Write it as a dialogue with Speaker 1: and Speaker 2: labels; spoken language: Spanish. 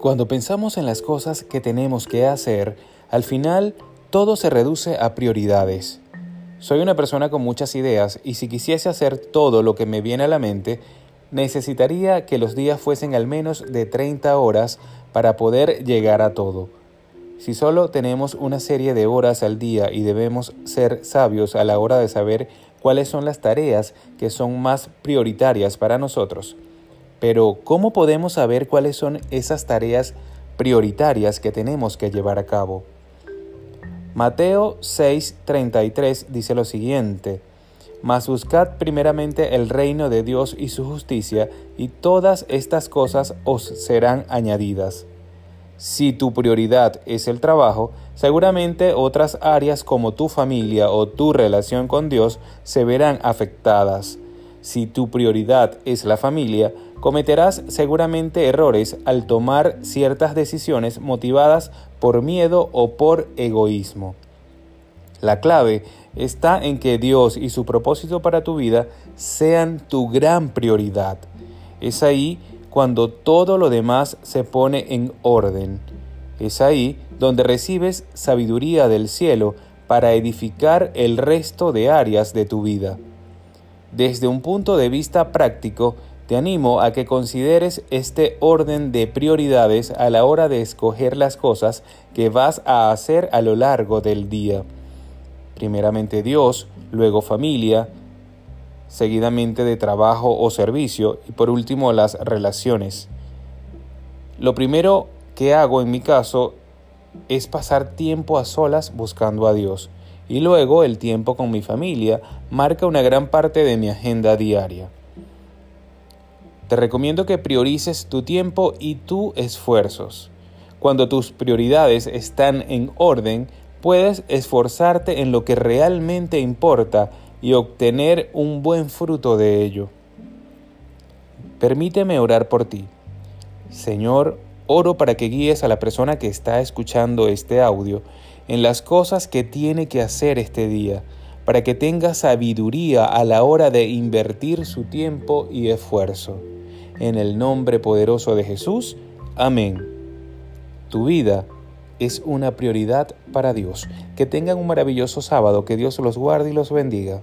Speaker 1: Cuando pensamos en las cosas que tenemos que hacer, al final todo se reduce a prioridades. Soy una persona con muchas ideas y si quisiese hacer todo lo que me viene a la mente, necesitaría que los días fuesen al menos de 30 horas para poder llegar a todo. Si solo tenemos una serie de horas al día y debemos ser sabios a la hora de saber cuáles son las tareas que son más prioritarias para nosotros, pero, ¿cómo podemos saber cuáles son esas tareas prioritarias que tenemos que llevar a cabo? Mateo 6:33 dice lo siguiente, Mas buscad primeramente el reino de Dios y su justicia, y todas estas cosas os serán añadidas. Si tu prioridad es el trabajo, seguramente otras áreas como tu familia o tu relación con Dios se verán afectadas. Si tu prioridad es la familia, cometerás seguramente errores al tomar ciertas decisiones motivadas por miedo o por egoísmo. La clave está en que Dios y su propósito para tu vida sean tu gran prioridad. Es ahí cuando todo lo demás se pone en orden. Es ahí donde recibes sabiduría del cielo para edificar el resto de áreas de tu vida. Desde un punto de vista práctico, te animo a que consideres este orden de prioridades a la hora de escoger las cosas que vas a hacer a lo largo del día. Primeramente Dios, luego familia, seguidamente de trabajo o servicio y por último las relaciones. Lo primero que hago en mi caso es pasar tiempo a solas buscando a Dios y luego el tiempo con mi familia marca una gran parte de mi agenda diaria. Te recomiendo que priorices tu tiempo y tus esfuerzos. Cuando tus prioridades están en orden, puedes esforzarte en lo que realmente importa y obtener un buen fruto de ello. Permíteme orar por ti. Señor, oro para que guíes a la persona que está escuchando este audio en las cosas que tiene que hacer este día, para que tenga sabiduría a la hora de invertir su tiempo y esfuerzo. En el nombre poderoso de Jesús. Amén. Tu vida es una prioridad para Dios. Que tengan un maravilloso sábado, que Dios los guarde y los bendiga.